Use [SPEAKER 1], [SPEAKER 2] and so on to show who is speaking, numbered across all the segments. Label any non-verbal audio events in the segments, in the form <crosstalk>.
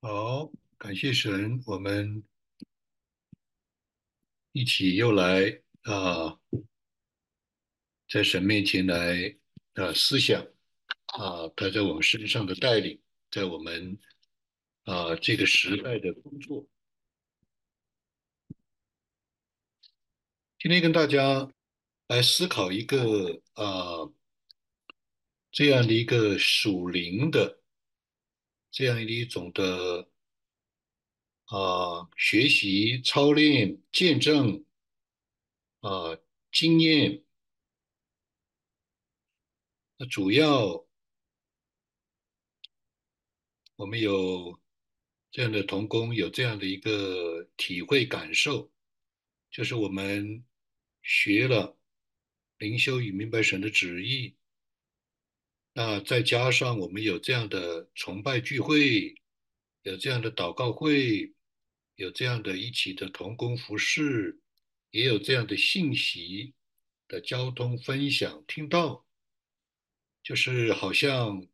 [SPEAKER 1] 好，感谢神，我们一起又来啊、在神面前来啊、思想啊、他在我们身上的带领，在我们啊、这个时代的工作。今天跟大家来思考一个啊、这样的一个属灵的这样的一种的啊、学习、操练、见证啊、经验。那主要我们有这样的同工，有这样的一个体会感受，就是我们学了灵修与明白神的旨意，那再加上我们有这样的崇拜聚会，有这样的祷告会，有这样的一起的同工服饰，也有这样的信息的交通分享、听到，就是好像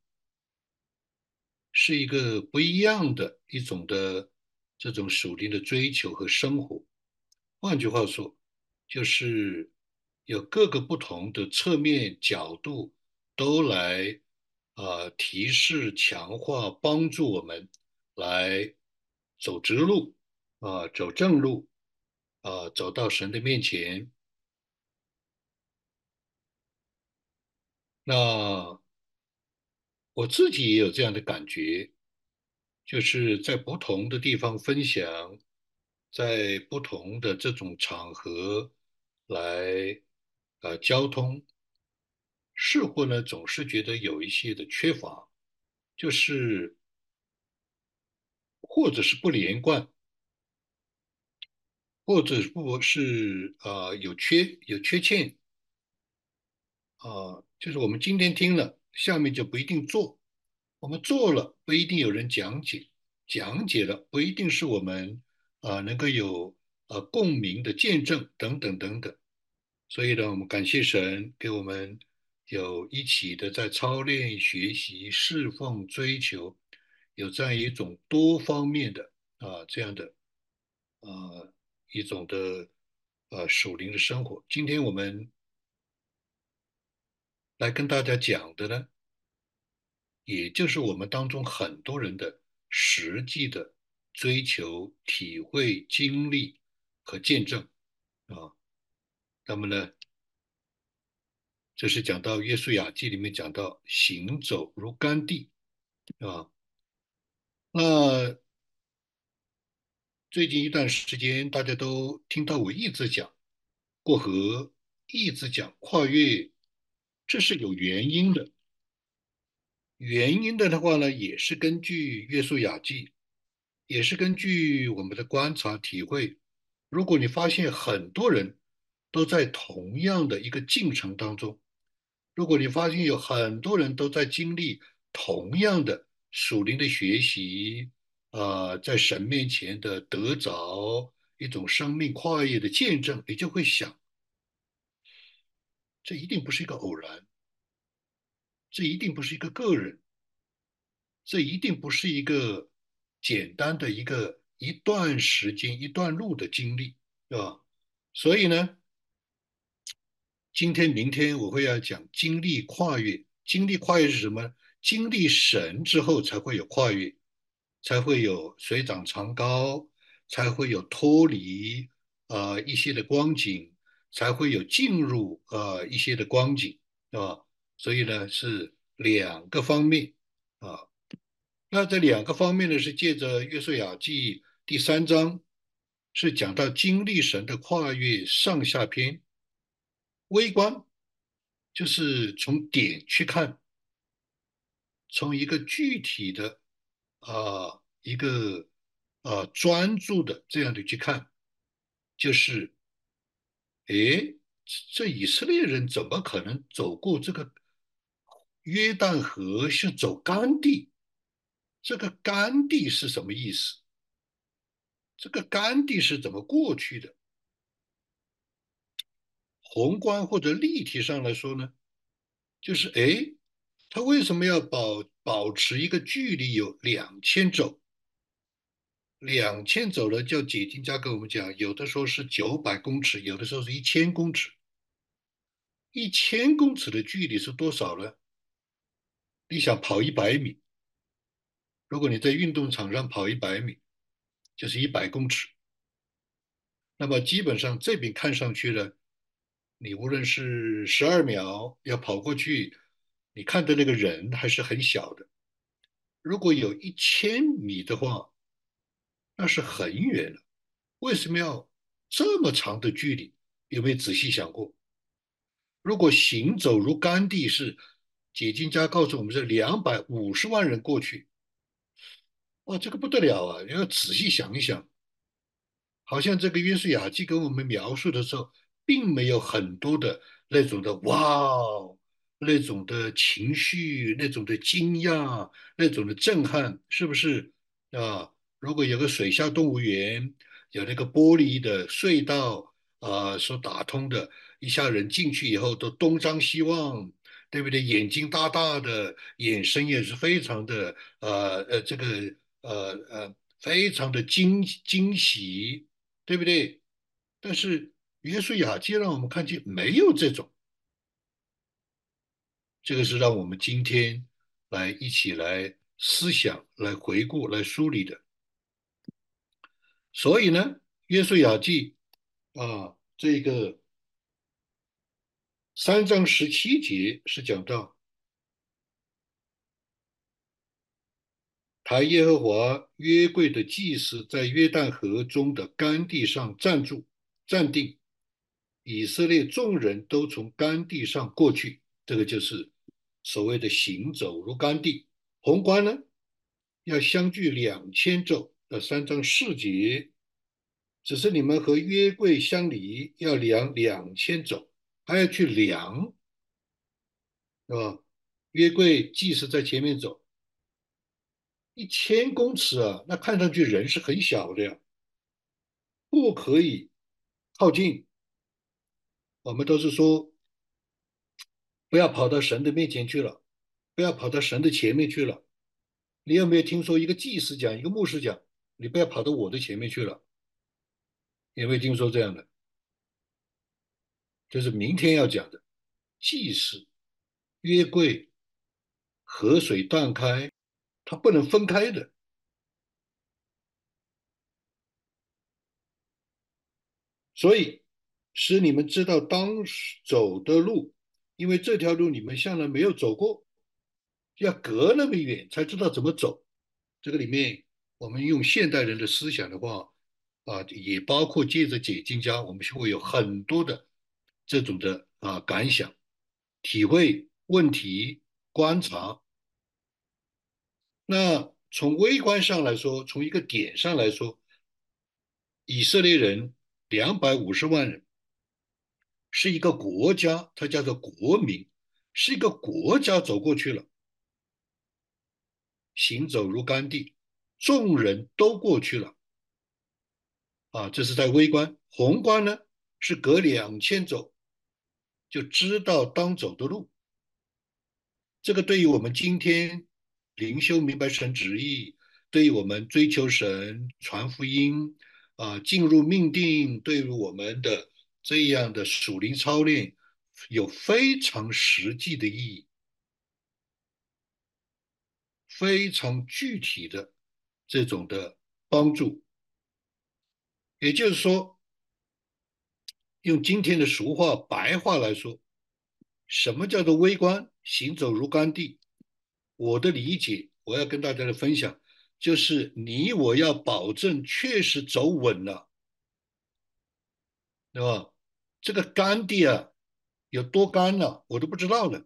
[SPEAKER 1] 是一个不一样的一种的这种属灵的追求和生活。换句话说，就是有各个不同的侧面角度都来啊、呃提示、强化、帮助我们来走直路啊、走正路啊、走到神的面前。那我自己也有这样的感觉，就是在不同的地方分享，在不同的这种场合来呃交通，似乎呢总是觉得有一些的缺乏，就是或者是不连贯，或者不是呃有缺有缺陷啊、就是我们今天听了，下面就不一定做。我们做了不一定有人讲解，讲解了不一定是我们啊、能够有呃共鸣的见证等等等等。所以呢，我们感谢神给我们有一起的在操练、学习、侍奉、追求，有这样一种多方面的啊、这样的啊一种的呃属灵的生活。今天我们来跟大家讲的呢。也就是我们当中很多人的实际的追求、体会、经历和见证啊。那么呢，这是讲到《约书亚记》里面讲到行走如甘地啊。那最近一段时间，大家都听到我一直讲过河，一直讲跨越，这是有原因的。原因的的话呢，也是根据约书亚记，也是根据我们的观察体会。如果你发现很多人都在同样的一个进程当中，如果你发现有很多人都在经历同样的属灵的学习，呃，在神面前的得着一种生命跨越的见证，你就会想，这一定不是一个偶然，这一定不是一个个人。这一定不是一个简单的一个一段时间、一段路的经历，对吧？所以呢，今天、明天我会要讲经历跨越。经历跨越是什么？经历神之后才会有跨越，才会有水涨船高，才会有脱离呃一些的光景，才会有进入呃一些的光景，对吧？所以呢，是两个方面啊。那这两个方面呢，是借着《约瑟亚记》第三章，是讲到经历神的跨越上下篇。微观就是从点去看，从一个具体的啊、一个啊专注的这样的去看，就是诶，这以色列人怎么可能走过这个约旦河是走干地？这个干地是什么意思？这个干地是怎么过去的？宏观或者立体上来说呢，就是诶，他为什么要保保持一个距离有两千肘？两千走了，叫解经家跟我们讲，有的时候是九百公尺，有的时候是一千公尺。一千公尺的距离是多少呢？你想跑一百米，如果你在运动场上跑一百米，就是一百公尺。那么基本上这边看上去呢，你无论是十二秒要跑过去，你看的那个人还是很小的。如果有一千米的话，那是很远了。为什么要这么长的距离？有没有仔细想过？如果行走如甘地是解经家告诉我们是两百五十万人过去，哇，这个不得了啊！你要仔细想一想。好像这个约书亚记跟我们描述的时候，并没有很多的那种的哇，那种的情绪，那种的惊讶，那种的震撼，是不是啊？如果有个水下动物园，有那个玻璃的隧道啊，所打通的，一下人进去以后都东张西望，对不对？眼睛大大的，眼神也是非常的呃呃，这个呃呃，非常的惊惊喜。对不对？但是约书亚记让我们看见没有这种，这个是让我们今天来一起来思想、来回顾、来梳理的。所以呢，约书亚记啊，这个三章十七节是讲到。抬耶和华约柜的祭司在约旦河中的干地上站住、站定，以色列众人都从干地上过去，这个就是所谓的行走如干地。宏观呢，要相距两千肘的三章四节，只是你们和约柜相离要量两千肘，还要去量，是吧？约柜即使在前面走。一千公尺啊，那看上去人是很小的呀，不可以靠近。我们都是说，不要跑到神的面前去了，不要跑到神的前面去了。你有没有听说一个祭司讲，一个牧师讲，你不要跑到我的前面去了？有没有听说这样的？就是明天要讲的祭司约柜河水断开。它不能分开的，所以使你们知道当时走的路，因为这条路你们向来没有走过，要隔那么远才知道怎么走。这个里面，我们用现代人的思想的话，啊，也包括借着解经家，我们就会有很多的这种的啊感想、体会、问题、观察。那从微观上来说，从一个点上来说，以色列人两百五十万人是一个国家，它叫做国民，是一个国家走过去了，行走如干地，众人都过去了，啊，这是在微观。宏观呢，是隔两千走，就知道当走的路。这个对于我们今天。灵修明白神旨意，对于我们追求神、传福音啊，进入命定，对于我们的这样的属灵操练，有非常实际的意义，非常具体的这种的帮助。也就是说，用今天的俗话、白话来说，什么叫做微观？行走如干地。我的理解，我要跟大家的分享，就是你我要保证确实走稳了，对吧？这个干地啊，有多干呢？我都不知道呢。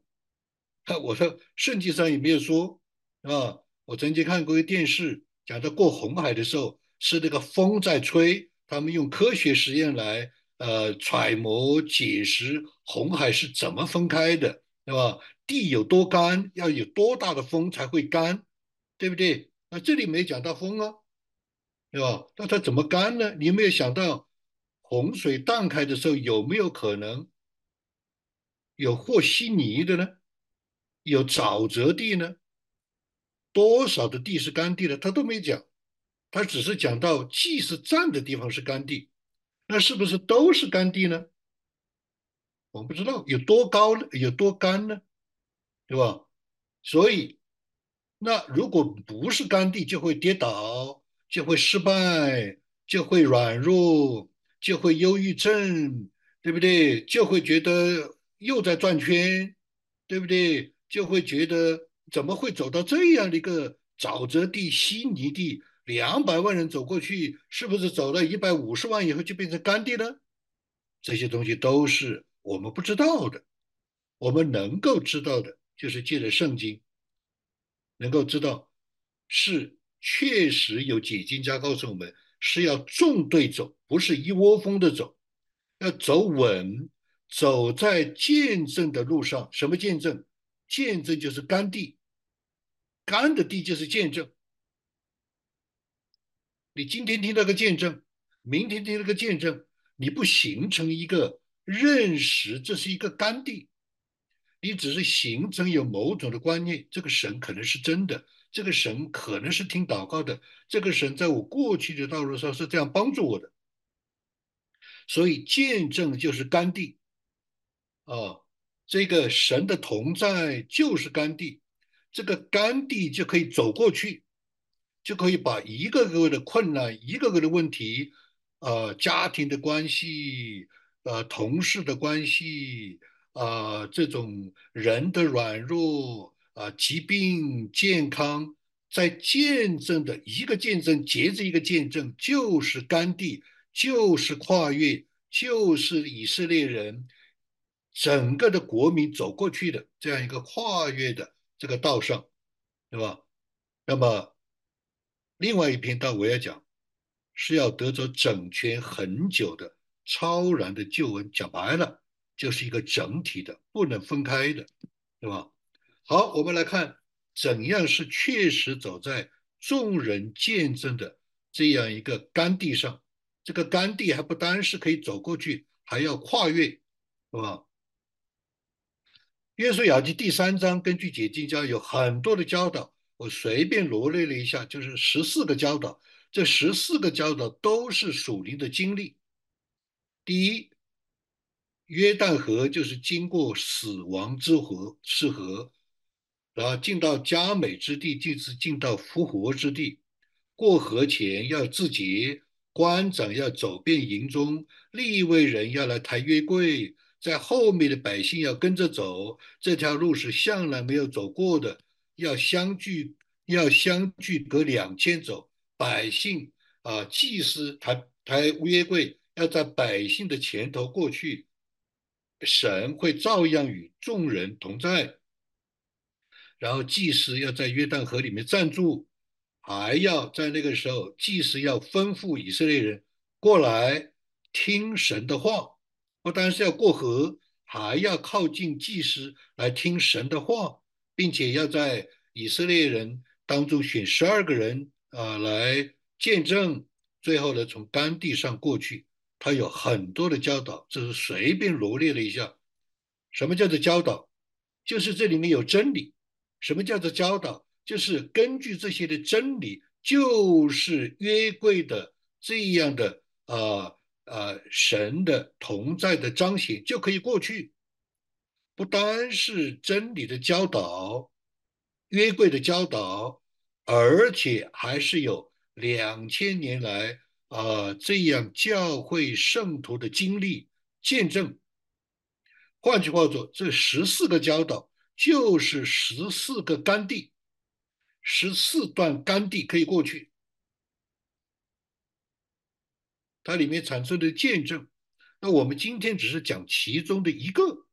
[SPEAKER 1] <laughs> 我说圣经上也没有说，啊，我曾经看过一个电视，讲到过红海的时候，是那个风在吹，他们用科学实验来呃揣摩解释红海是怎么分开的，对吧？地有多干，要有多大的风才会干，对不对？那这里没讲到风啊，对吧？那它怎么干呢？你有没有想到洪水荡开的时候有没有可能有和稀泥的呢？有沼泽地呢？多少的地是干地的？他都没讲。他只是讲到祭司站的地方是干地，那是不是都是干地呢？我不知道有多高呢，有多干呢，对吧？所以，那如果不是干地，就会跌倒，就会失败，就会软弱，就会忧郁症，对不对？就会觉得又在转圈，对不对？就会觉得怎么会走到这样的一个沼泽地、稀泥地？两百万人走过去，是不是走了一百五十万以后就变成干地了？这些东西都是我们不知道的。我们能够知道的，就是借着圣经，能够知道是确实有解经家告诉我们，是要纵队走，不是一窝蜂的走，要走稳，走在见证的路上。什么见证？见证就是干地，干的地就是见证。你今天听到个见证，明天听到个见证，你不形成一个认识，这是一个干地，你只是形成有某种的观念，这个神可能是真的，这个神可能是听祷告的，这个神在我过去的道路上是这样帮助我的，所以见证就是甘地，啊，这个神的同在就是甘地，这个甘地就可以走过去。就可以把一个个的困难、一个个的问题，呃，家庭的关系，呃，同事的关系，啊，这种人的软弱，啊，疾病、健康，在见证的一个见证接着一个见证，就是甘地，就是跨越，就是以色列人整个的国民走过去的这样一个跨越的这个道上，对吧？那么。另外一篇道我要讲，是要得着整全很久的超然的救恩。讲白了，就是一个整体的，不能分开的，对吧？好，我们来看怎样是确实走在众人见证的这样一个干地上。这个干地还不单是可以走过去，还要跨越，是吧？约书亚记第三章，根据解经家有很多的教导。我随便罗列了一下，就是十四个教导。这十四个教导都是属灵的经历。第一，约旦河就是经过死亡之河，是河，然后进到佳美之地，就是进到复活之地。过河前要自洁，官长要走遍营中，立位人要来抬约柜，在后面的百姓要跟着走。这条路是向来没有走过的。要相距，要相距隔两千走。百姓啊，祭司抬抬约柜，要在百姓的前头过去。神会照样与众人同在。然后祭司要在约旦河里面站住，还要在那个时候，祭司要吩咐以色列人过来听神的话。不单是要过河，还要靠近祭司来听神的话。并且要在以色列人当中选十二个人啊来见证，最后呢从干地上过去，他有很多的教导，这是随便罗列了一下。什么叫做教导？就是这里面有真理。什么叫做教导？就是根据这些的真理，就是约柜的这样的啊啊神的同在的彰显，就可以过去。不单是真理的教导、约柜的教导，而且还是有两千年来啊这样教会圣徒的经历见证。换句话说，这十四个教导就是十四个干地，十四段干地可以过去，它里面产生的见证。那我们今天只是讲其中的一个。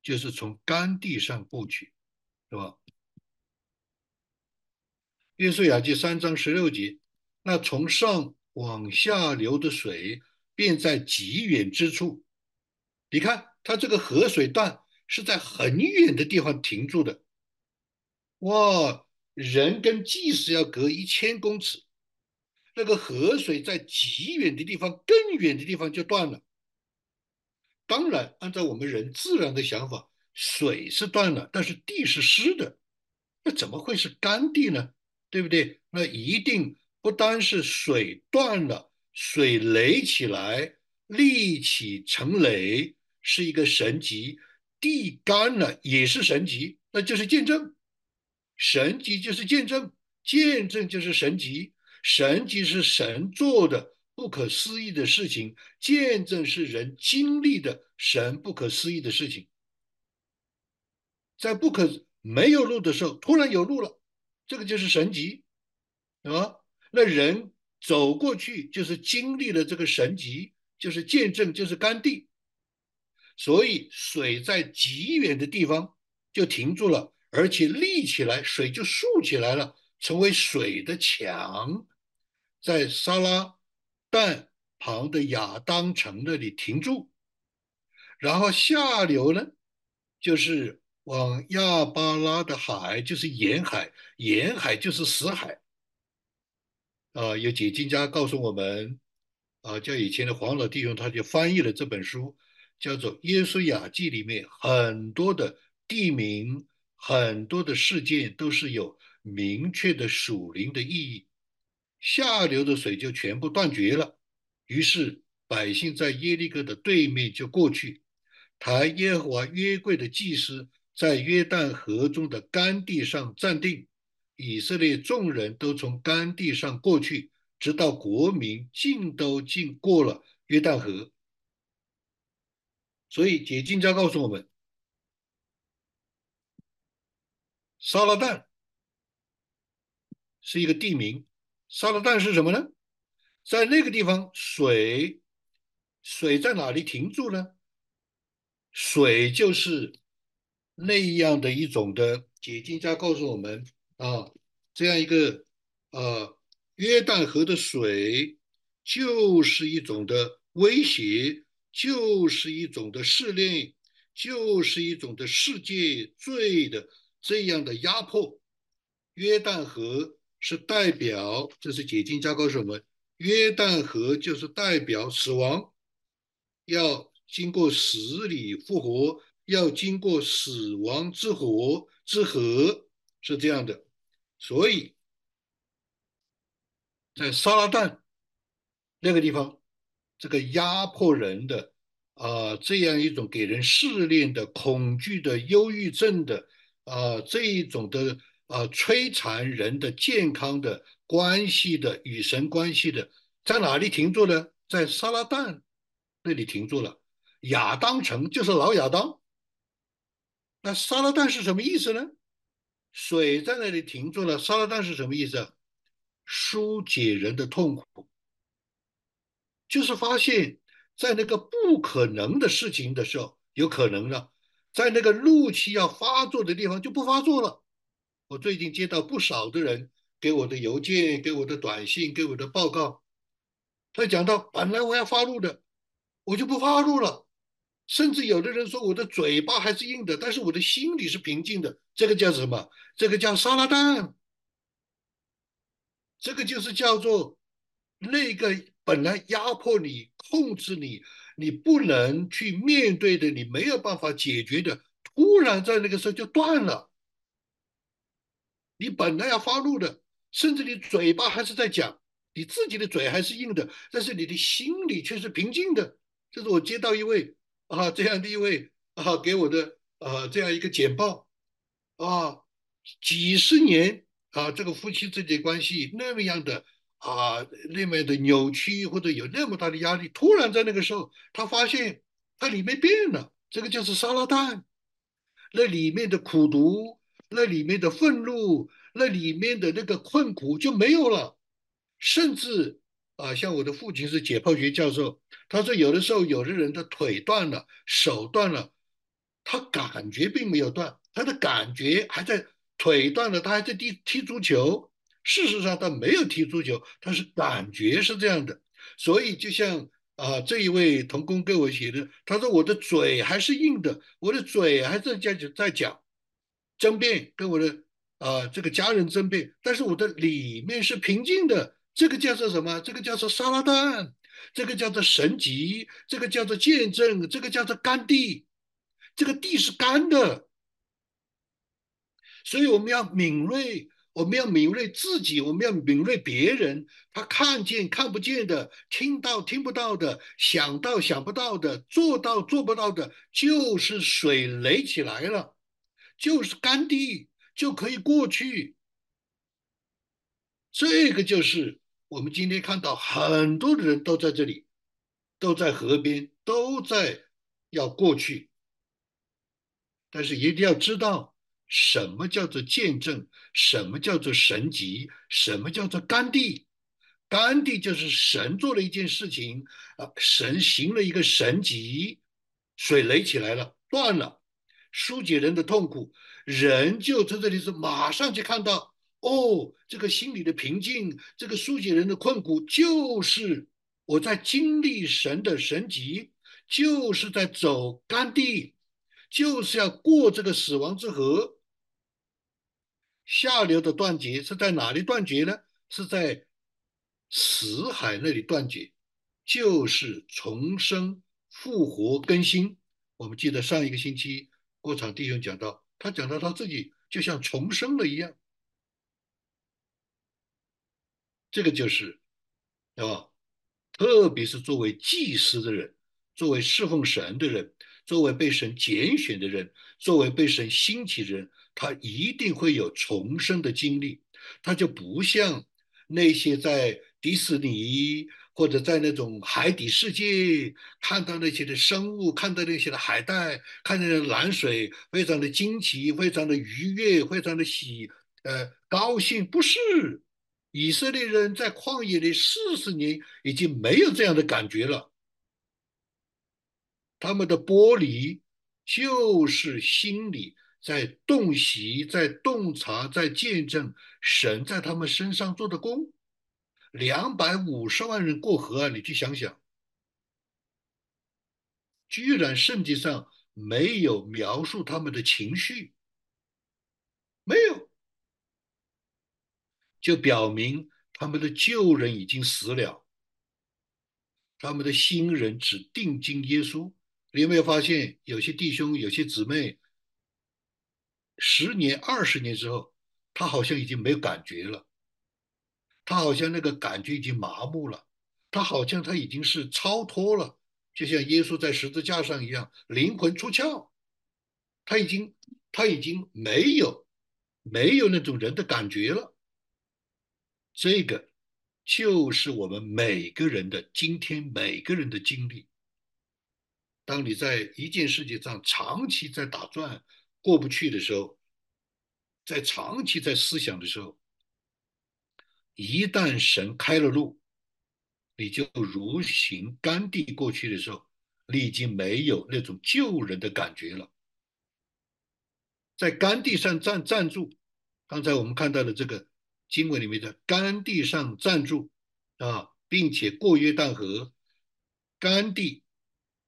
[SPEAKER 1] 就是从干地上过去，是吧？约书亚记三章十六节，那从上往下流的水，便在极远之处。你看，它这个河水段是在很远的地方停住的。哇，人跟祭司要隔一千公尺，那个河水在极远的地方、更远的地方就断了。当然，按照我们人自然的想法，水是断了，但是地是湿的，那怎么会是干地呢？对不对？那一定不单是水断了，水垒起来，立起成垒，是一个神迹；地干了也是神迹，那就是见证。神迹就是见证，见证就是神迹，神迹是神做的不可思议的事情，见证是人经历的神不可思议的事情。在不可没有路的时候，突然有路了，这个就是神迹，啊，那人走过去就是经历了这个神迹，就是见证，就是干地。所以水在极远的地方就停住了，而且立起来，水就竖起来了，成为水的墙，在沙拉旦旁的亚当城那里停住，然后下流呢，就是。往亚巴拉的海就是沿海，沿海就是死海。啊，有解经家告诉我们，啊，叫以前的黄老弟兄，他就翻译了这本书，叫做《耶稣雅记》，里面很多的地名、很多的事件都是有明确的属灵的意义。下流的水就全部断绝了，于是百姓在耶利哥的对面就过去，抬耶和华约柜的祭司。在约旦河中的干地上站定，以色列众人都从干地上过去，直到国民尽都尽过了约旦河。所以解经家告诉我们，沙拉旦是一个地名。沙拉旦是什么呢？在那个地方，水水在哪里停住呢？水就是。那样的一种的解经家告诉我们啊，这样一个呃约旦河的水就是一种的威胁，就是一种的试炼，就是一种的世界罪的这样的压迫。约旦河是代表，这是解经家告诉我们，约旦河就是代表死亡，要经过死里复活。要经过死亡之火之河，是这样的，所以在沙拉旦那个地方，这个压迫人的啊，这样一种给人试炼的、恐惧的、忧郁症的啊，这一种的啊，摧残人的健康的关系的与神关系的，在哪里停住呢？在撒拉旦那里停住了。亚当城就是老亚当。那沙拉旦是什么意思呢？水在那里停住了。沙拉旦是什么意思？疏解人的痛苦，就是发现，在那个不可能的事情的时候，有可能了；在那个怒气要发作的地方就不发作了。我最近接到不少的人给我的邮件、给我的短信、给我的报告，他讲到本来我要发怒的，我就不发怒了。甚至有的人说我的嘴巴还是硬的，但是我的心里是平静的。这个叫什么？这个叫沙拉蛋。这个就是叫做那个本来压迫你、控制你、你不能去面对的、你没有办法解决的，突然在那个时候就断了。你本来要发怒的，甚至你嘴巴还是在讲，你自己的嘴还是硬的，但是你的心里却是平静的。这是我接到一位。啊，这样的一位啊，给我的啊这样一个简报啊，几十年啊，这个夫妻之间关系那么样的啊，那么的扭曲或者有那么大的压力，突然在那个时候，他发现他里面变了，这个就是沙拉蛋，那里面的苦毒，那里面的愤怒，那里面的那个困苦就没有了，甚至。啊，像我的父亲是解剖学教授，他说有的时候有的人的腿断了，手断了，他感觉并没有断，他的感觉还在，腿断了，他还在踢踢足球。事实上他没有踢足球，他是感觉是这样的。所以就像啊这一位童工给我写的，他说我的嘴还是硬的，我的嘴还在在在讲争辩，跟我的啊这个家人争辩，但是我的里面是平静的。这个叫做什么？这个叫做沙拉蛋，这个叫做神级，这个叫做见证，这个叫做干地。这个地是干的，所以我们要敏锐，我们要敏锐自己，我们要敏锐别人。他看见看不见的，听到听不到的，想到想不到的，做到做不到的，就是水垒起来了，就是干地就可以过去。这个就是我们今天看到很多的人都在这里，都在河边，都在要过去，但是一定要知道。什么叫做见证？什么叫做神迹？什么叫做甘地？甘地就是神做了一件事情啊，神行了一个神迹，水垒起来了，断了，疏解人的痛苦，人就在这里是马上就看到，哦，这个心里的平静，这个疏解人的困苦，就是我在经历神的神迹，就是在走甘地，就是要过这个死亡之河。下流的断绝是在哪里断绝呢？是在死海那里断绝，就是重生、复活、更新。我们记得上一个星期郭场弟兄讲到，他讲到他自己就像重生了一样，这个就是啊，特别是作为祭司的人，作为侍奉神的人，作为被神拣选的人，作为被神兴起的人。他一定会有重生的经历，他就不像那些在迪士尼或者在那种海底世界看到那些的生物，看到那些的海带，看到蓝水，非常的惊奇，非常的愉悦，非常的喜，呃，高兴。不是，以色列人在旷野里四十年已经没有这样的感觉了，他们的玻璃就是心里。在洞悉，在洞察，在见证神在他们身上做的功。两百五十万人过河啊！你去想想，居然圣经上没有描述他们的情绪，没有，就表明他们的旧人已经死了，他们的新人只定睛耶稣。你有没有发现，有些弟兄，有些姊妹？十年、二十年之后，他好像已经没有感觉了，他好像那个感觉已经麻木了，他好像他已经是超脱了，就像耶稣在十字架上一样，灵魂出窍，他已经他已经没有没有那种人的感觉了。这个就是我们每个人的今天每个人的经历。当你在一件事情上长期在打转。过不去的时候，在长期在思想的时候，一旦神开了路，你就如行甘地过去的时候，你已经没有那种救人的感觉了。在甘地上站站住，刚才我们看到的这个经文里面的甘地上站住啊，并且过约旦河，甘地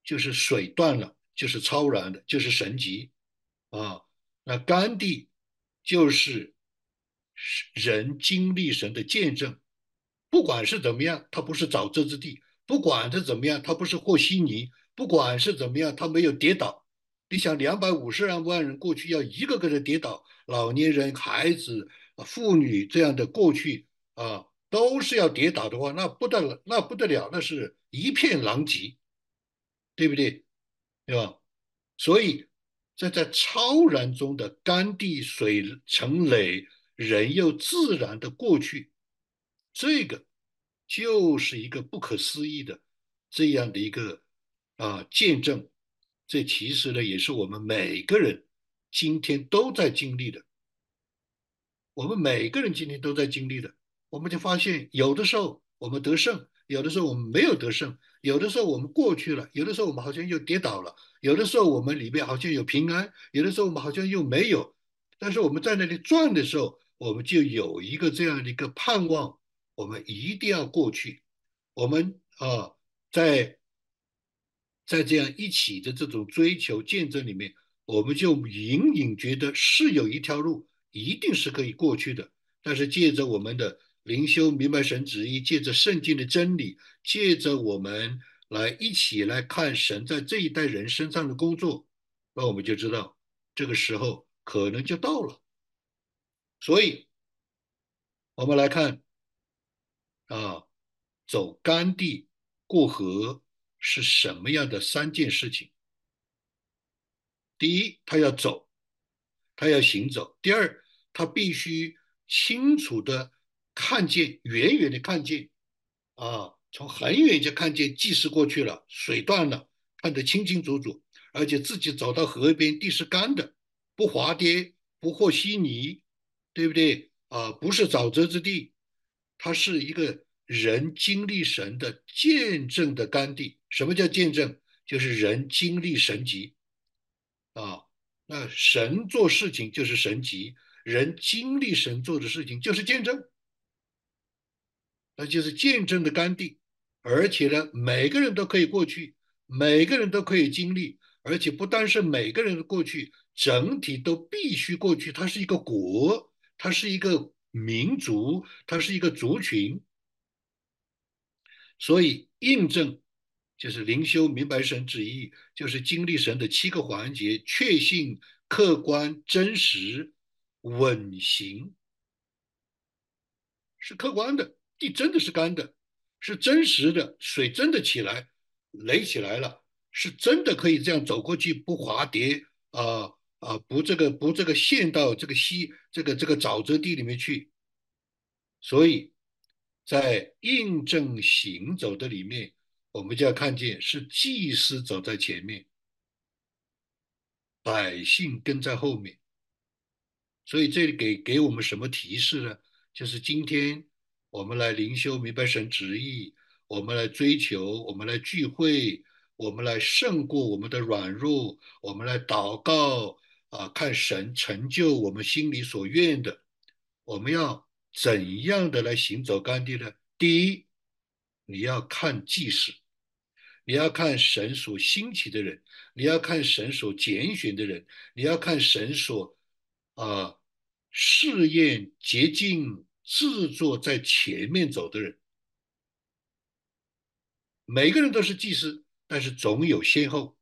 [SPEAKER 1] 就是水断了，就是超然的，就是神级。啊，那甘地就是人经历神的见证，不管是怎么样，他不是沼泽之地；不管是怎么样，他不是和稀泥；不管是怎么样，他没有跌倒。你想，两百五十万人过去，要一个个的跌倒，老年人、孩子、妇女这样的过去啊，都是要跌倒的话，那不得了，那不得了，那是一片狼藉，对不对？对吧？所以。在在超然中的干地水成垒，人又自然的过去，这个就是一个不可思议的这样的一个啊见证。这其实呢，也是我们每个人今天都在经历的。我们每个人今天都在经历的，我们就发现，有的时候我们得胜，有的时候我们没有得胜。有的时候我们过去了，有的时候我们好像又跌倒了，有的时候我们里面好像有平安，有的时候我们好像又没有。但是我们在那里转的时候，我们就有一个这样的一个盼望，我们一定要过去。我们啊，在在这样一起的这种追求见证里面，我们就隐隐觉得是有一条路，一定是可以过去的。但是借着我们的。灵修明白神旨意，借着圣经的真理，借着我们来一起来看神在这一代人身上的工作，那我们就知道这个时候可能就到了。所以我们来看啊，走干地过河是什么样的三件事情？第一，他要走，他要行走；第二，他必须清楚的看见，远远的看见啊，从很远就看见计时过去了，水断了，看得清清楚楚，而且自己走到河边，地是干的，不滑跌，不和稀泥，对不对？啊，不是沼泽之地，它是一个人经历神的见证的干地。什么叫见证？就是人经历神迹啊。那神做事情就是神迹，人经历神做的事情就是见证，那就是见证的甘地。而且呢，每个人都可以过去，每个人都可以经历，而且不单是每个人的过去，整体都必须过去。它是一个国。它是一个民族，它是一个族群，所以印证就是灵修明白神旨意，就是经历神的七个环节：确信、客观、真实、稳行，是客观的，地真的是干的，是真实的，水真的起来，垒起来了，是真的可以这样走过去不滑跌啊。啊，不这个不这个陷到这个溪这个这个沼泽地里面去，所以在印证行走的里面，我们就要看见是祭司走在前面，百姓跟在后面。所以这里给给我们什么提示呢？就是今天我们来灵修明白神旨意，我们来追求，我们来聚会，我们来胜过我们的软弱，我们来祷告。啊，看神成就我们心里所愿的，我们要怎样的来行走干地呢？第一，你要看祭祀，你要看神所兴起的人，你要看神所拣选的人，你要看神所啊试验洁净制作在前面走的人。每个人都是祭司，但是总有先后。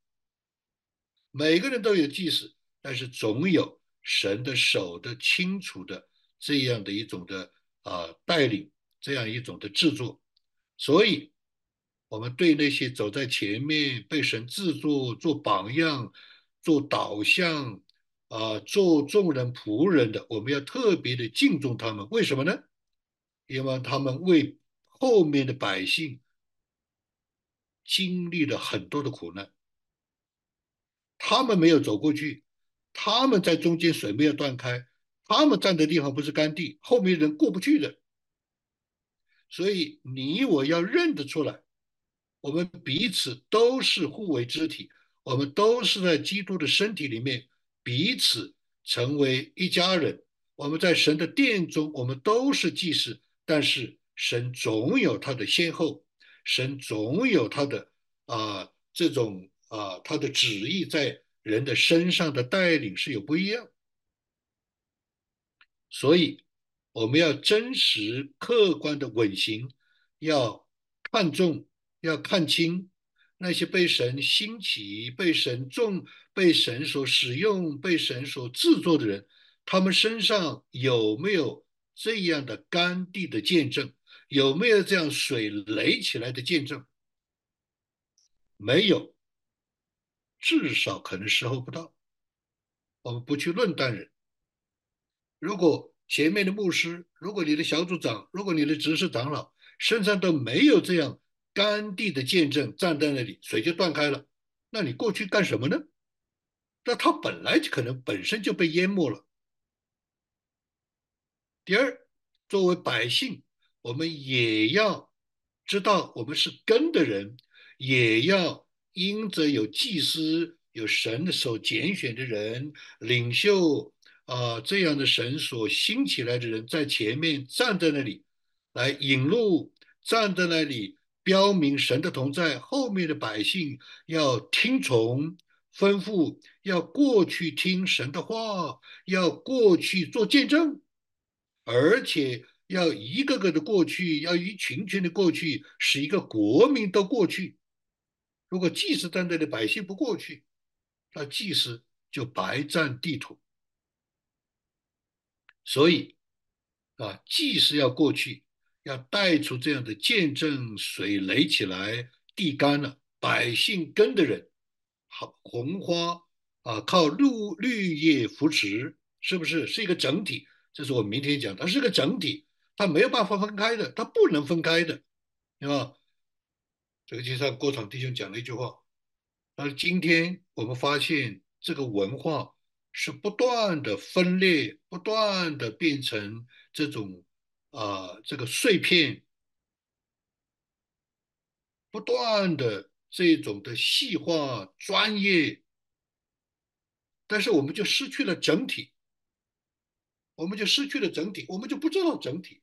[SPEAKER 1] 每个人都有祭司。但是总有神的手的清楚的这样的一种的啊带领，这样一种的制作，所以我们对那些走在前面被神制作做榜样、做导向啊、做众人仆人的，我们要特别的敬重他们。为什么呢？因为他们为后面的百姓经历了很多的苦难，他们没有走过去。他们在中间水没有断开，他们站的地方不是干地，后面人过不去的。所以你我要认得出来，我们彼此都是互为肢体，我们都是在基督的身体里面彼此成为一家人。我们在神的殿中，我们都是祭司，但是神总有他的先后，神总有他的啊这种啊他的旨意在。人的身上的带领是有不一样，所以我们要真实客观的稳行，要看重，要看清那些被神兴起、被神重、被神所使用、被神所制作的人，他们身上有没有这样的干地的见证？有没有这样水垒起来的见证？没有。至少可能时候不到，我们不去论断人。如果前面的牧师，如果你的小组长，如果你的执事长老身上都没有这样干地的见证，站在那里水就断开了，那你过去干什么呢？那他本来就可能本身就被淹没了。第二，作为百姓，我们也要知道我们是根的人，也要。因着有祭司、有神的手拣选的人、领袖啊，这样的神所兴起来的人，在前面站在那里来引路，站在那里标明神的同在。后面的百姓要听从吩咐，要过去听神的话，要过去做见证，而且要一个个的过去，要一群群的过去，使一个国民都过去。如果祭司站在的百姓不过去，那祭司就白占地土。所以啊，既是要过去，要带出这样的见证，水垒起来，地干了，百姓跟的人，好红花啊，靠绿绿叶扶持，是不是是一个整体？这是我明天讲，它是个整体，它没有办法分开的，它不能分开的，对吧？这个就像郭厂弟兄讲了一句话，他说：“今天我们发现这个文化是不断的分裂，不断的变成这种啊这个碎片，不断的这种的细化专业，但是我们就失去了整体，我们就失去了整体，我们就不知道整体。”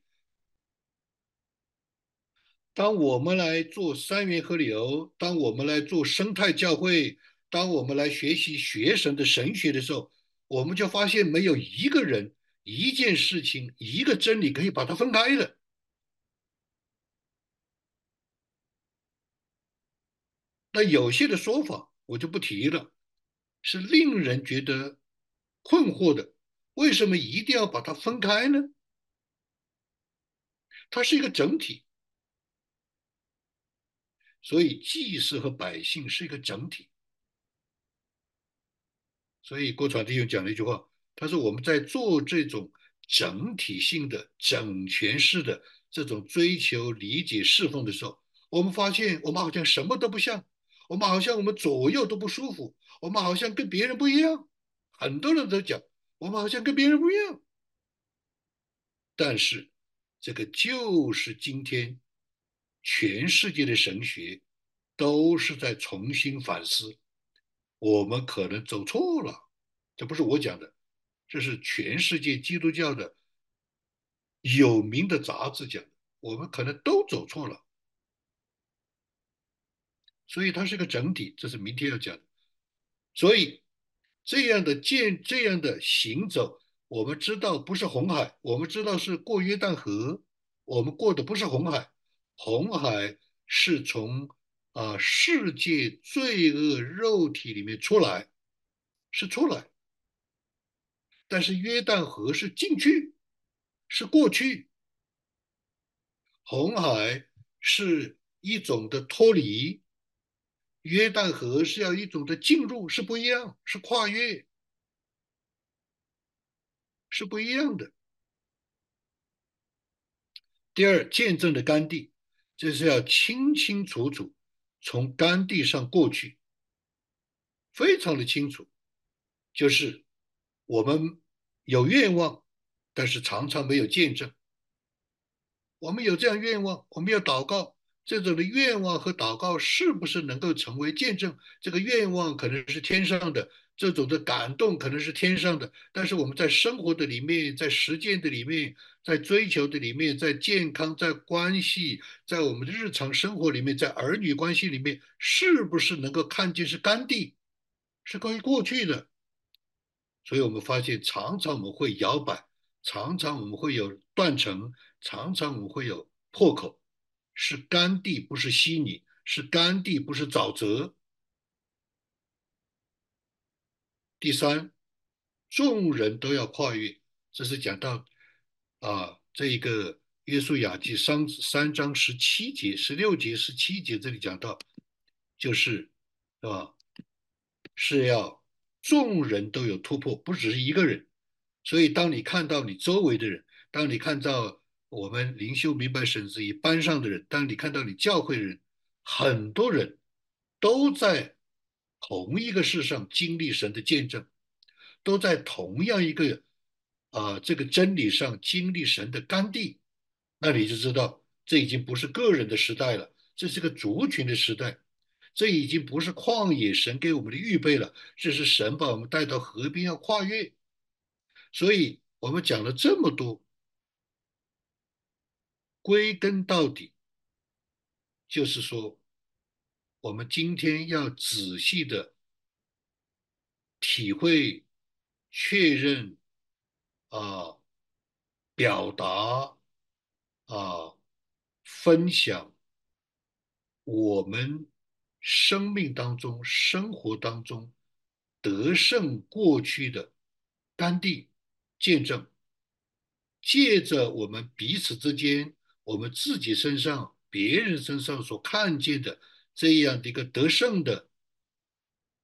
[SPEAKER 1] 当我们来做三元河流，当我们来做生态教会，当我们来学习学神的神学的时候，我们就发现没有一个人、一件事情、一个真理可以把它分开的。那有些的说法我就不提了，是令人觉得困惑的。为什么一定要把它分开呢？它是一个整体。所以祭祀和百姓是一个整体。所以郭传弟兄讲了一句话，他说：“我们在做这种整体性的、整全式的这种追求、理解、侍奉的时候，我们发现我们好像什么都不像，我们好像我们左右都不舒服，我们好像跟别人不一样。很多人都讲我们好像跟别人不一样，但是这个就是今天。”全世界的神学都是在重新反思，我们可能走错了。这不是我讲的，这是全世界基督教的有名的杂志讲的。我们可能都走错了，所以它是个整体。这是明天要讲的。所以这样的见，这样的行走，我们知道不是红海，我们知道是过约旦河，我们过的不是红海。红海是从啊世界罪恶肉体里面出来，是出来，但是约旦河是进去，是过去。红海是一种的脱离，约旦河是要一种的进入，是不一样，是跨越，是不一样的。第二，见证的甘地。这是要清清楚楚从干地上过去，非常的清楚。就是我们有愿望，但是常常没有见证。我们有这样愿望，我们要祷告，这种的愿望和祷告是不是能够成为见证？这个愿望可能是天上的。这种的感动可能是天上的，但是我们在生活的里面，在实践的里面，在追求的里面，在健康、在关系，在我们的日常生活里面，在儿女关系里面，是不是能够看见是干地，是关于过去的？所以我们发现，常常我们会摇摆，常常我们会有断层，常常我们会有破口，是干地，不是稀泥，是干地，不是沼泽。第三，众人都要跨越，这是讲到啊，这一个约书亚记三三章十七节、十六节、十七节这里讲到，就是是吧？是要众人都有突破，不只是一个人。所以，当你看到你周围的人，当你看到我们灵修明白神旨意班上的人，当你看到你教会的人，很多人都在。同一个世上经历神的见证，都在同样一个啊这个真理上经历神的甘地，那你就知道这已经不是个人的时代了，这是个族群的时代，这已经不是旷野神给我们的预备了，这是神把我们带到河边要跨越。所以我们讲了这么多，归根到底就是说。我们今天要仔细的体会、确认、啊，表达、啊，分享我们生命当中、生活当中得胜过去的甘地见证。借着我们彼此之间，我们自己身上、别人身上所看见的这样的一个得胜的、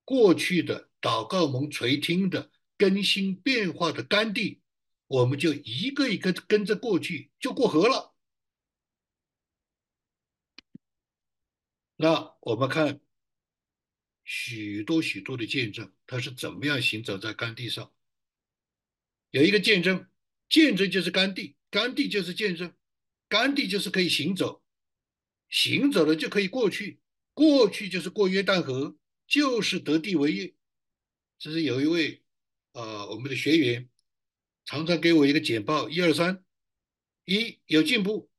[SPEAKER 1] 过去的祷告蒙垂听的更新变化的甘地，我们就一个一个跟着过去，就过河了。那我们看许多许多的见证，他是怎么样行走在甘地上？有一个见证，见证就是甘地，甘地就是见证，甘地就是可以行走，行走了就可以过去，过去就是过约旦河，就是得地为业。这是有一位啊，我们的学员常常给我一个简报，一二三，一有进步。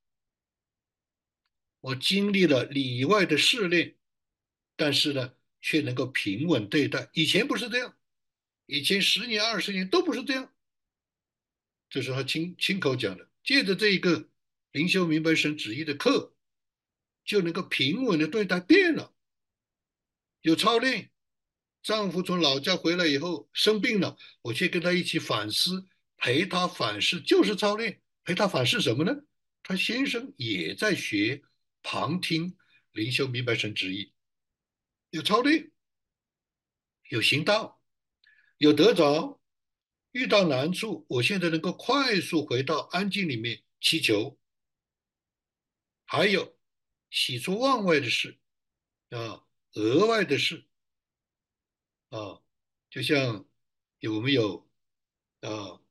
[SPEAKER 1] 我经历了里外的试炼，但是呢，却能够平稳对待。以前不是这样，以前十年、二十年都不是这样。这是他亲亲口讲的。借着这一个灵修明白神旨意的课，就能够平稳的对待。变了，有操练。丈夫从老家回来以后生病了，我去跟他一起反思，陪他反思，就是操练。陪他反思什么呢？他先生也在学。旁听灵修明白神旨意，有操练，有行道，有得着。遇到难处，我现在能够快速回到安静里面祈求。还有喜出望外的事啊，额外的事啊，就像有没有啊，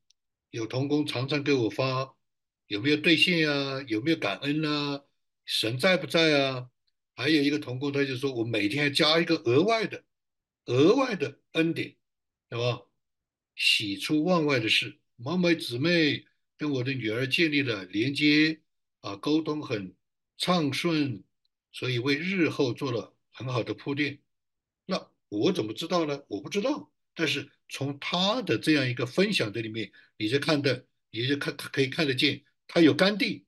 [SPEAKER 1] 有童工常常给我发有没有兑现呀？有没有感恩啊？神在不在啊？还有一个同工，他就说我每天加一个额外的、额外的恩典，对吧？喜出望外的事，毛妹姊妹跟我的女儿建立了连接啊，沟通很畅顺，所以为日后做了很好的铺垫。那我怎么知道呢？我不知道。但是从他的这样一个分享的里面，你就看的，你就看可以看得见，他有甘地，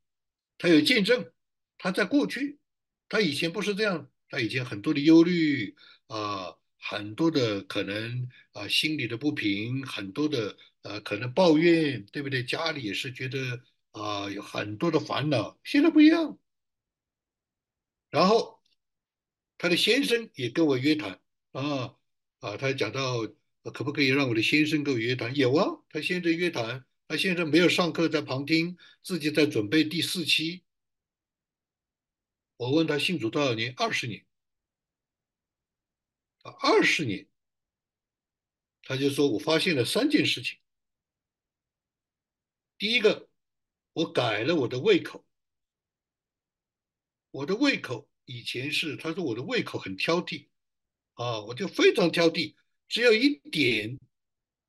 [SPEAKER 1] 他有见证。他在过去，他以前不是这样，他以前很多的忧虑啊，很多的可能啊，心里的不平，很多的呃，可能抱怨，对不对？家里也是觉得啊，有很多的烦恼。现在不一样。然后他的先生也跟我约谈啊啊，他讲到可不可以让我的先生跟我约谈？有啊，他现在约谈，他现在没有上课，在旁听，自己在准备第四期。我问他信主多少年？二十年。啊，二十年。他就说我发现了三件事情。第一个，我改了我的胃口。我的胃口以前是，他说我的胃口很挑剔，啊，我就非常挑剔，只要一点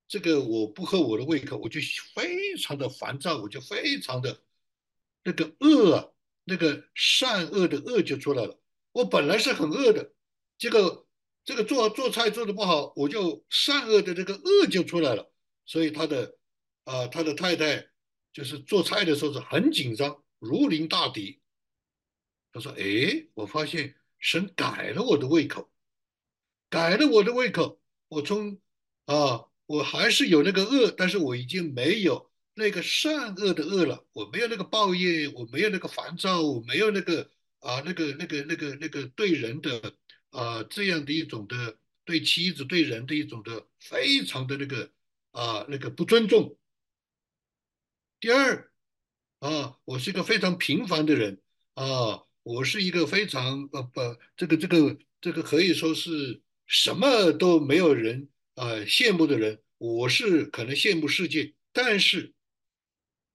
[SPEAKER 1] 这个我不合我的胃口，我就非常的烦躁，我就非常的那个饿啊。那个善恶的恶就出来了。我本来是很恶的，这个这个做做菜做的不好，我就善恶的这个恶就出来了。所以他的啊，他的太太就是做菜的时候是很紧张，如临大敌。他说：“哎，我发现神改了我的胃口，改了我的胃口。我从啊，我还是有那个恶，但是我已经没有。”那个善恶的恶了，我没有那个抱怨，我没有那个烦躁，我没有那个啊，那个那个那个那个对人的啊这样的一种的对妻子对人的一种的非常的那个啊那个不尊重。第二啊，我是一个非常平凡的人啊，我是一个非常呃不这个这个这个可以说是什么都没有人啊羡慕的人，我是可能羡慕世界，但是。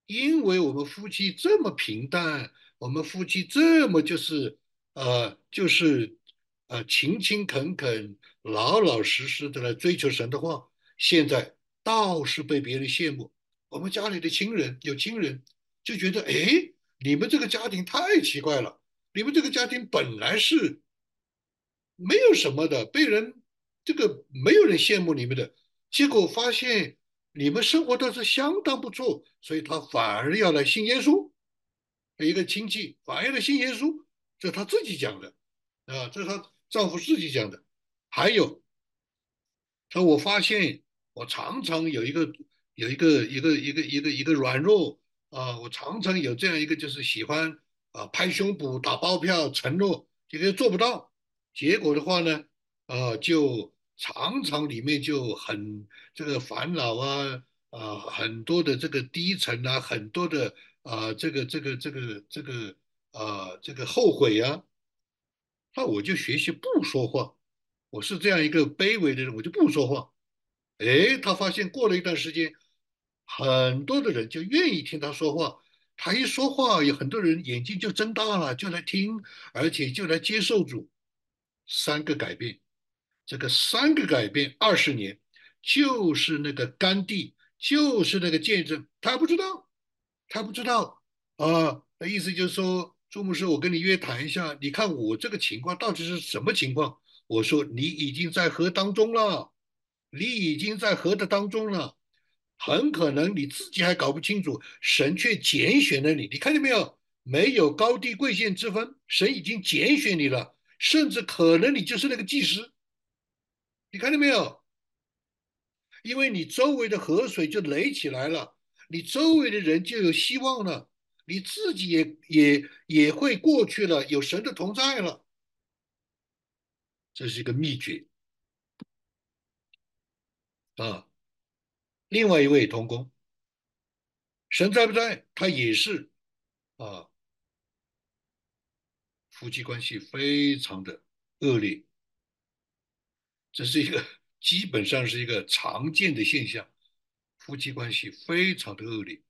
[SPEAKER 1] 因为我们夫妻这么平淡，我们夫妻这么就是呃就是呃勤勤恳恳、老老实实的来追求神的话，现在倒是被别人羡慕。我们家里的亲人有亲人就觉得，哎，你们这个家庭太奇怪了，你们这个家庭本来是没有什么的，被人这个没有人羡慕你们的，结果发现。你们生活都是相当不错，所以他反而要来信耶稣。一个亲戚反而要来信耶稣，这是他自己讲的，啊，这是他丈夫自己讲的。还有，说我发现我常常有一个有一个一个一个一个一个软弱啊，我常常有这样一个，就是喜欢啊拍胸脯、打包票、承诺，这个做不到，结果的话呢，啊，就常常里面就很这个烦恼啊啊，很多的这个低沉啊，很多的啊这个这个这个这个啊这个后悔啊，那我就学习不说话，我是这样一个卑微的人，我就不说话。哎，他发现过了一段时间，很多的人就愿意听他说话。他一说话，有很多人眼睛就睁大了，就来听，而且就来接受主。三个改变，这个三个改变，二十年，就是那个甘地，就是那个见证。他不知道，他不知道啊。那意思就是说，朱牧师，我跟你约谈一下，你看我这个情况到底是什么情况？我说你已经在河当中了。你已经在河的当中了，很可能你自己还搞不清楚，神却拣选了你。你看见没有？没有高低贵贱之分，神已经拣选你了，甚至可能你就是那个祭司。你看见没有？因为你周围的河水就垒起来了，你周围的人就有希望了，你自己也也也会过去了，有神的同在了。这是一个秘诀。啊，另外一位同工，神在不在？他也是啊，夫妻关系非常的恶劣，这是一个 <laughs> 基本上是一个常见的现象，夫妻关系非常的恶劣，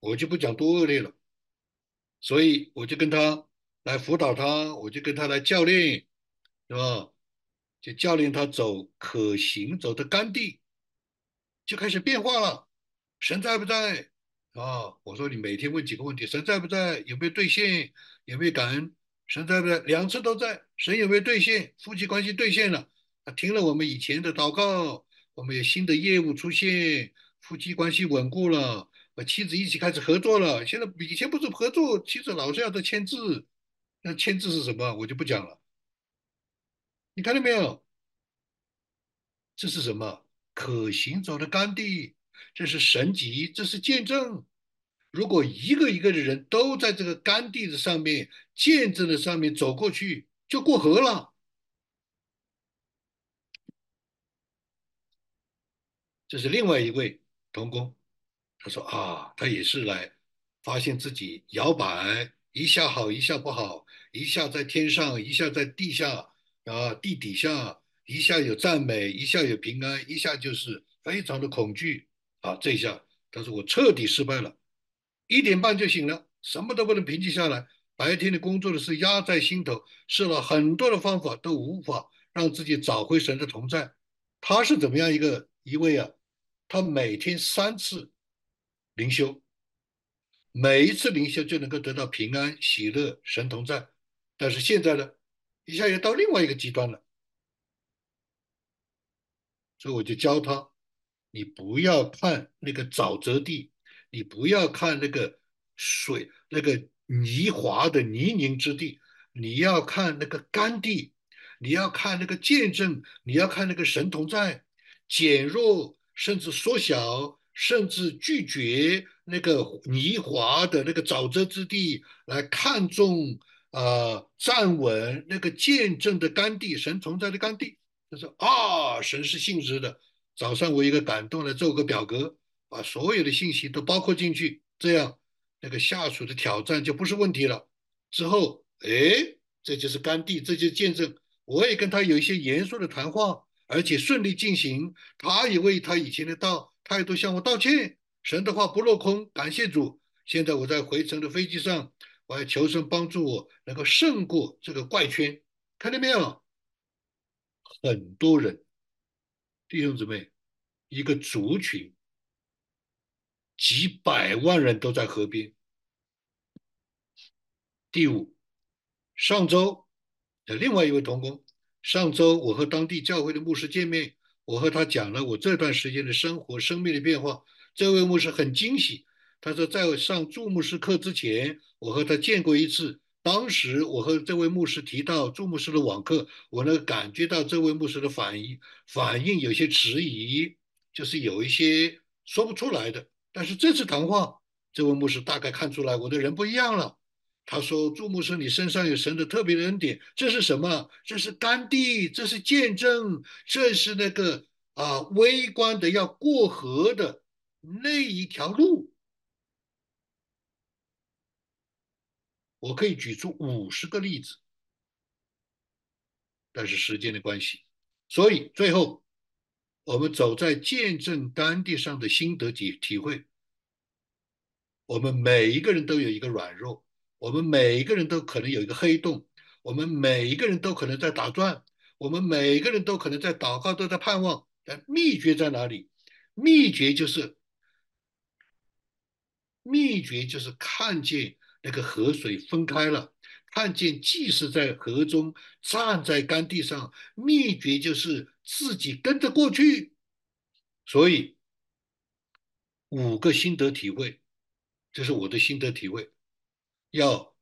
[SPEAKER 1] 我就不讲多恶劣了，所以我就跟他来辅导他，我就跟他来教练，是吧？就教练他走可行走的干地，就开始变化了。神在不在啊？我说你每天问几个问题：神在不在？有没有兑现？有没有感恩？神在不在？两次都在。神有没有兑现？夫妻关系兑现了。他听了我们以前的祷告，我们有新的业务出现，夫妻关系稳固了，和妻子一起开始合作了。现在以前不是合作，妻子老是要他签字，那签字是什么？我就不讲了。你看到没有？这是什么？可行走的干地，这是神迹，这是见证。如果一个一个的人都在这个干地的上面、见证的上面走过去，就过河了。这是另外一位童工，他说啊，他也是来发现自己摇摆，一下好，一下不好，一下在天上，一下在地下。啊，地底下一下有赞美，一下有平安，一下就是非常的恐惧啊！这一下，他说我彻底失败了，一点半就醒了，什么都不能平静下来。白天的工作的事压在心头，试了很多的方法都无法让自己找回神的同在。他是怎么样一个一位啊？他每天三次灵修，每一次灵修就能够得到平安、喜乐、神同在。但是现在呢？一下又到另外一个极端了，所以我就教他：你不要看那个沼泽地，你不要看那个水那个泥滑的泥泞之地，你要看那个干地，你要看那个见证，你要看那个神同在，减弱甚至缩小，甚至拒绝那个泥滑的那个沼泽之地，来看重。呃，站稳那个见证的甘地，神存在的甘地。他说啊，神是信实的。早上我一个感动的做个表格，把所有的信息都包括进去，这样那个下属的挑战就不是问题了。之后，哎，这就是甘地，这就是见证。我也跟他有一些严肃的谈话，而且顺利进行。他也为他以前的道态度向我道歉。神的话不落空，感谢主。现在我在回程的飞机上。我要求神帮助我能够胜过这个怪圈，看见没有？很多人，弟兄姊妹，一个族群，几百万人都在河边。第五，上周的另外一位同工，上周我和当地教会的牧师见面，我和他讲了我这段时间的生活、生命的变化。这位牧师很惊喜。他说，在上注牧师课之前，我和他见过一次。当时我和这位牧师提到注牧师的网课，我能感觉到这位牧师的反应，反应有些迟疑，就是有一些说不出来的。但是这次谈话，这位牧师大概看出来我的人不一样了。他说：“注牧师，你身上有神的特别的恩典，这是什么？这是甘地，这是见证，这是那个啊微观的要过河的那一条路。我可以举出五十个例子，但是时间的关系，所以最后我们走在见证甘地上的心得体体会。我们每一个人都有一个软弱。”我们每一个人都可能有一个黑洞，我们每一个人都可能在打转，我们每一个人都可能在祷告，都在盼望。但秘诀在哪里？秘诀就是，秘诀就是看见那个河水分开了，看见祭司在河中站在干地上。秘诀就是自己跟着过去。所以，五个心得体会，这是我的心得体会。要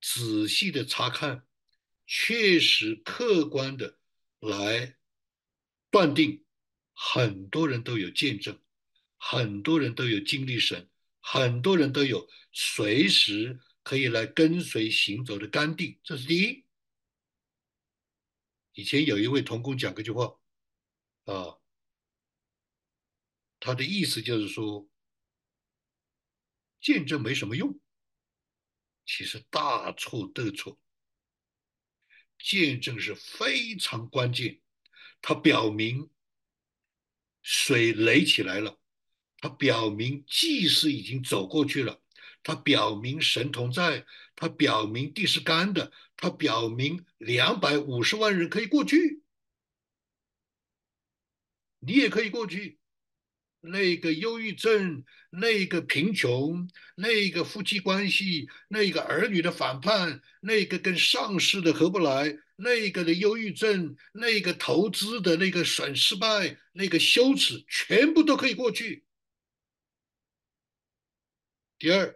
[SPEAKER 1] 仔细的查看，确实客观的来断定，很多人都有见证，很多人都有经历神，很多人都有随时可以来跟随行走的甘地，这是第一。以前有一位童工讲过一句话，啊，他的意思就是说，见证没什么用。其实大错特错，见证是非常关键。它表明水垒起来了，它表明祭司已经走过去了，它表明神同在，它表明地是干的，它表明两百五十万人可以过去，你也可以过去。那个忧郁症，那个贫穷，那个夫妻关系，那个儿女的反叛，那个跟上司的合不来，那个的忧郁症，那个投资的那个损失败，那个羞耻，全部都可以过去。第二，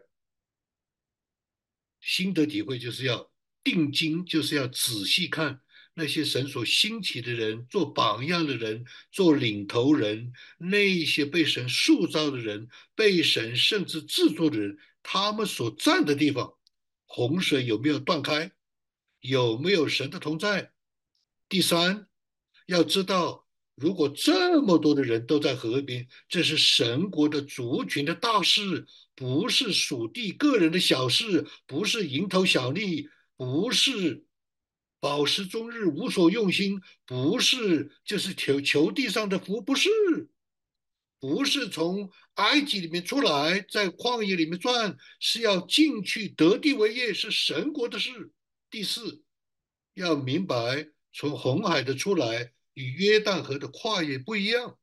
[SPEAKER 1] 心得体会就是要定睛，就是要仔细看。那些神所兴起的人，做榜样的人，做领头人，那些被神塑造的人，被神甚至制作的人，他们所站的地方，洪水有没有断开？有没有神的同在？第三，要知道，如果这么多的人都在河边，这是神国的族群的大事，不是属地个人的小事，不是蝇头小利，不是。饱食终日无所用心，不是就是求求地上的福，不是，不是从埃及里面出来，在旷野里面转，是要进去得地为业，是神国的事。第四，要明白，从红海的出来与约旦河的跨越不一样，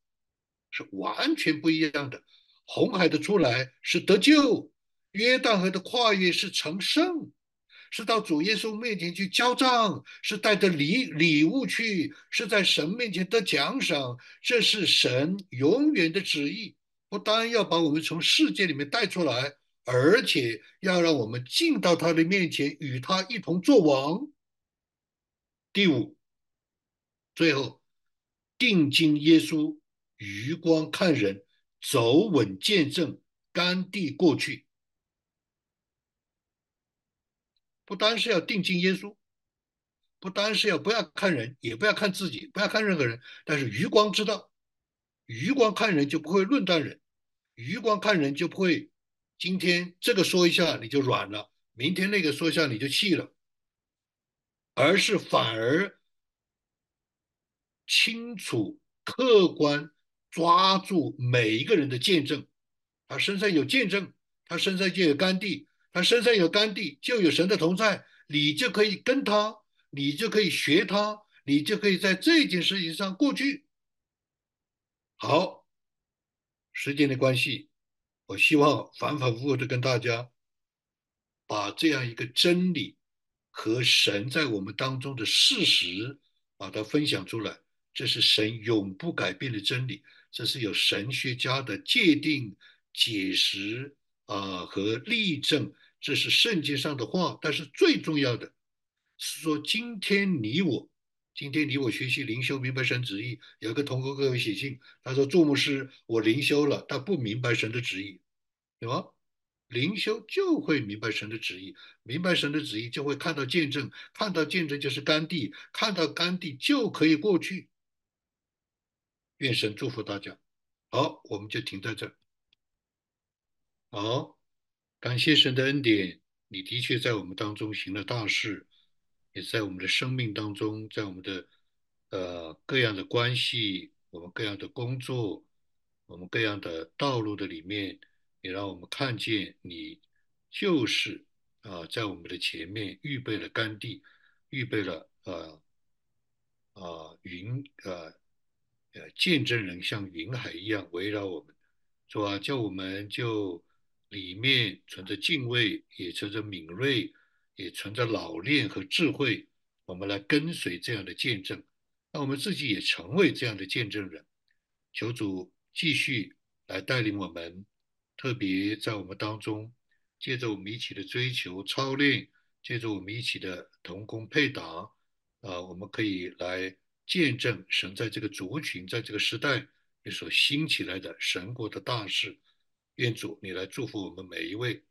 [SPEAKER 1] 是完全不一样的。红海的出来是得救，约旦河的跨越是成圣。是到主耶稣面前去交账，是带着礼礼物去，是在神面前得奖赏。这是神永远的旨意，不单要把我们从世界里面带出来，而且要让我们进到他的面前，与他一同作王。第五，最后定睛耶稣，余光看人，走稳见证，甘地过去。不单是要定睛耶稣，不单是要不要看人，也不要看自己，不要看任何人。但是余光知道，余光看人就不会论断人，余光看人就不会今天这个说一下你就软了，明天那个说一下你就气了，而是反而清楚、客观抓住每一个人的见证。他身上有见证，他身上就有甘地。他身上有甘地，就有神的同在，你就可以跟他，你就可以学他，你就可以在这件事情上过去。好，时间的关系，我希望反反复复的跟大家把这样一个真理和神在我们当中的事实把它分享出来。这是神永不改变的真理，这是有神学家的界定、解释啊和例证。这是圣经上的话，但是最重要的是说，今天你我今天你我学习灵修，明白神旨意。有个同工给我写信，他说：“祝牧师，我灵修了，但不明白神的旨意，对吧？灵修就会明白神的旨意，明白神的旨意就会看到见证，看到见证就是甘地，看到甘地就可以过去。愿神祝福大家。好，我们就停在这儿。好，感谢神的恩典，你的确在我们当中行了大事。也在我们的生命当中，在我们的呃各样的关系，我们各样的工作，我们各样的道路的里面，也让我们看见你就是啊，在我们的前面预备了甘地，预备了呃啊云呃呃见证人像云海一样围绕我们，是吧？叫我们就里面存着敬畏，也存着敏锐。也存着老练和智慧，我们来跟随这样的见证，那我们自己也成为这样的见证人。求主继续来带领我们，特别在我们当中，借着我们一起的追求操练，借着我们一起的同工配搭，啊，我们可以来见证神在这个族群，在这个时代所兴起来的神国的大事。愿主你来祝福我们每一位，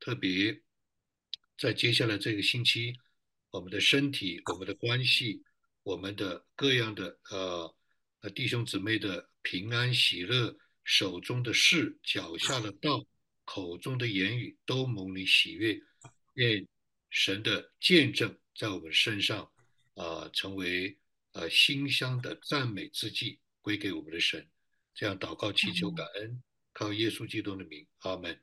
[SPEAKER 1] 特别。在接下来这个星期，我们的身体、我们的关系、我们的各样的呃呃弟兄姊妹的平安喜乐、手中的事、脚下的道、口中的言语，都蒙你喜悦。愿神的见证在我们身上啊，成为呃馨香的赞美之祭，归给我们的神。这样祷告祈求感恩，靠耶稣基督的名，阿门。